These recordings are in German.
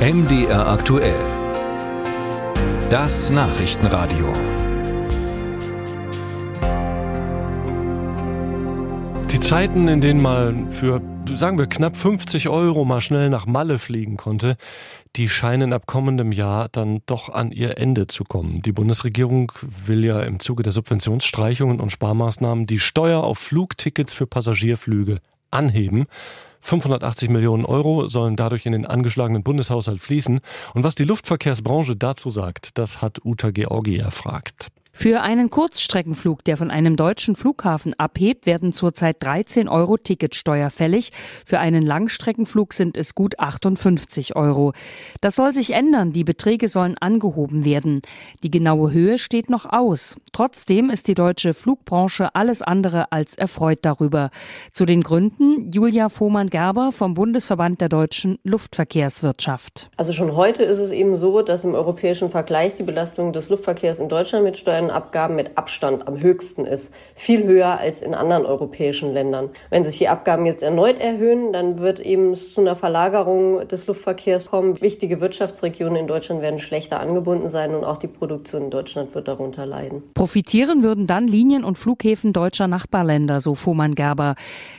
MDR aktuell. Das Nachrichtenradio. Die Zeiten, in denen man für, sagen wir, knapp 50 Euro mal schnell nach Malle fliegen konnte, die scheinen ab kommendem Jahr dann doch an ihr Ende zu kommen. Die Bundesregierung will ja im Zuge der Subventionsstreichungen und Sparmaßnahmen die Steuer auf Flugtickets für Passagierflüge anheben. 580 Millionen Euro sollen dadurch in den angeschlagenen Bundeshaushalt fließen. Und was die Luftverkehrsbranche dazu sagt, das hat Uta Georgi erfragt. Für einen Kurzstreckenflug, der von einem deutschen Flughafen abhebt, werden zurzeit 13 Euro Ticketsteuer fällig. Für einen Langstreckenflug sind es gut 58 Euro. Das soll sich ändern. Die Beträge sollen angehoben werden. Die genaue Höhe steht noch aus. Trotzdem ist die deutsche Flugbranche alles andere als erfreut darüber. Zu den Gründen Julia Fohmann-Gerber vom Bundesverband der deutschen Luftverkehrswirtschaft. Also schon heute ist es eben so, dass im europäischen Vergleich die Belastung des Luftverkehrs in Deutschland mit Steuern Abgaben mit Abstand am höchsten ist. Viel höher als in anderen europäischen Ländern. Wenn sich die Abgaben jetzt erneut erhöhen, dann wird eben zu einer Verlagerung des Luftverkehrs kommen. Wichtige Wirtschaftsregionen in Deutschland werden schlechter angebunden sein und auch die Produktion in Deutschland wird darunter leiden. Profitieren würden dann Linien und Flughäfen deutscher Nachbarländer, so Foman Gerber.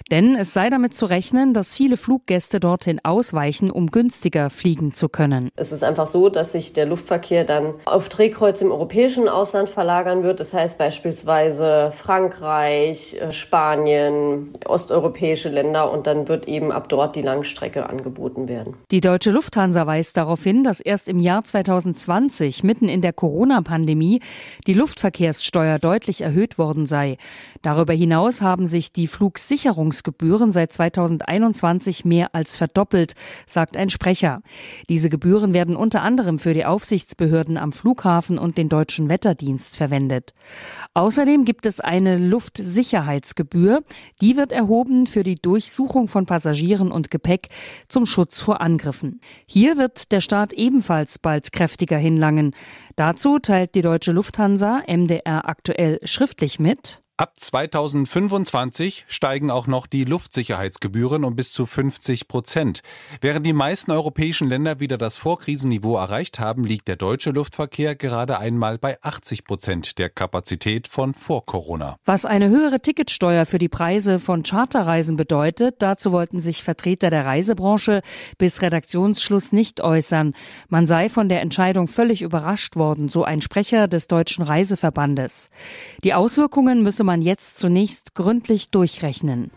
Denn es sei damit zu rechnen, dass viele Fluggäste dorthin ausweichen, um günstiger fliegen zu können. Es ist einfach so, dass sich der Luftverkehr dann auf Drehkreuz im europäischen Ausland verlagert verlagern wird. Das heißt beispielsweise Frankreich, äh, Spanien, osteuropäische Länder und dann wird eben ab dort die Langstrecke angeboten werden. Die deutsche Lufthansa weist darauf hin, dass erst im Jahr 2020, mitten in der Corona-Pandemie, die Luftverkehrssteuer deutlich erhöht worden sei. Darüber hinaus haben sich die Flugsicherungsgebühren seit 2021 mehr als verdoppelt, sagt ein Sprecher. Diese Gebühren werden unter anderem für die Aufsichtsbehörden am Flughafen und den deutschen Wetterdienst verwendet. Außerdem gibt es eine Luftsicherheitsgebühr. Die wird erhoben für die Durchsuchung von Passagieren und Gepäck zum Schutz vor Angriffen. Hier wird der Staat ebenfalls bald kräftiger hinlangen. Dazu teilt die deutsche Lufthansa MDR aktuell schriftlich mit. Ab 2025 steigen auch noch die Luftsicherheitsgebühren um bis zu 50 Prozent. Während die meisten europäischen Länder wieder das Vorkrisenniveau erreicht haben, liegt der deutsche Luftverkehr gerade einmal bei 80 Prozent der Kapazität von vor Corona. Was eine höhere Ticketsteuer für die Preise von Charterreisen bedeutet, dazu wollten sich Vertreter der Reisebranche bis Redaktionsschluss nicht äußern. Man sei von der Entscheidung völlig überrascht worden, so ein Sprecher des Deutschen Reiseverbandes. Die Auswirkungen müsse man man jetzt zunächst gründlich durchrechnen.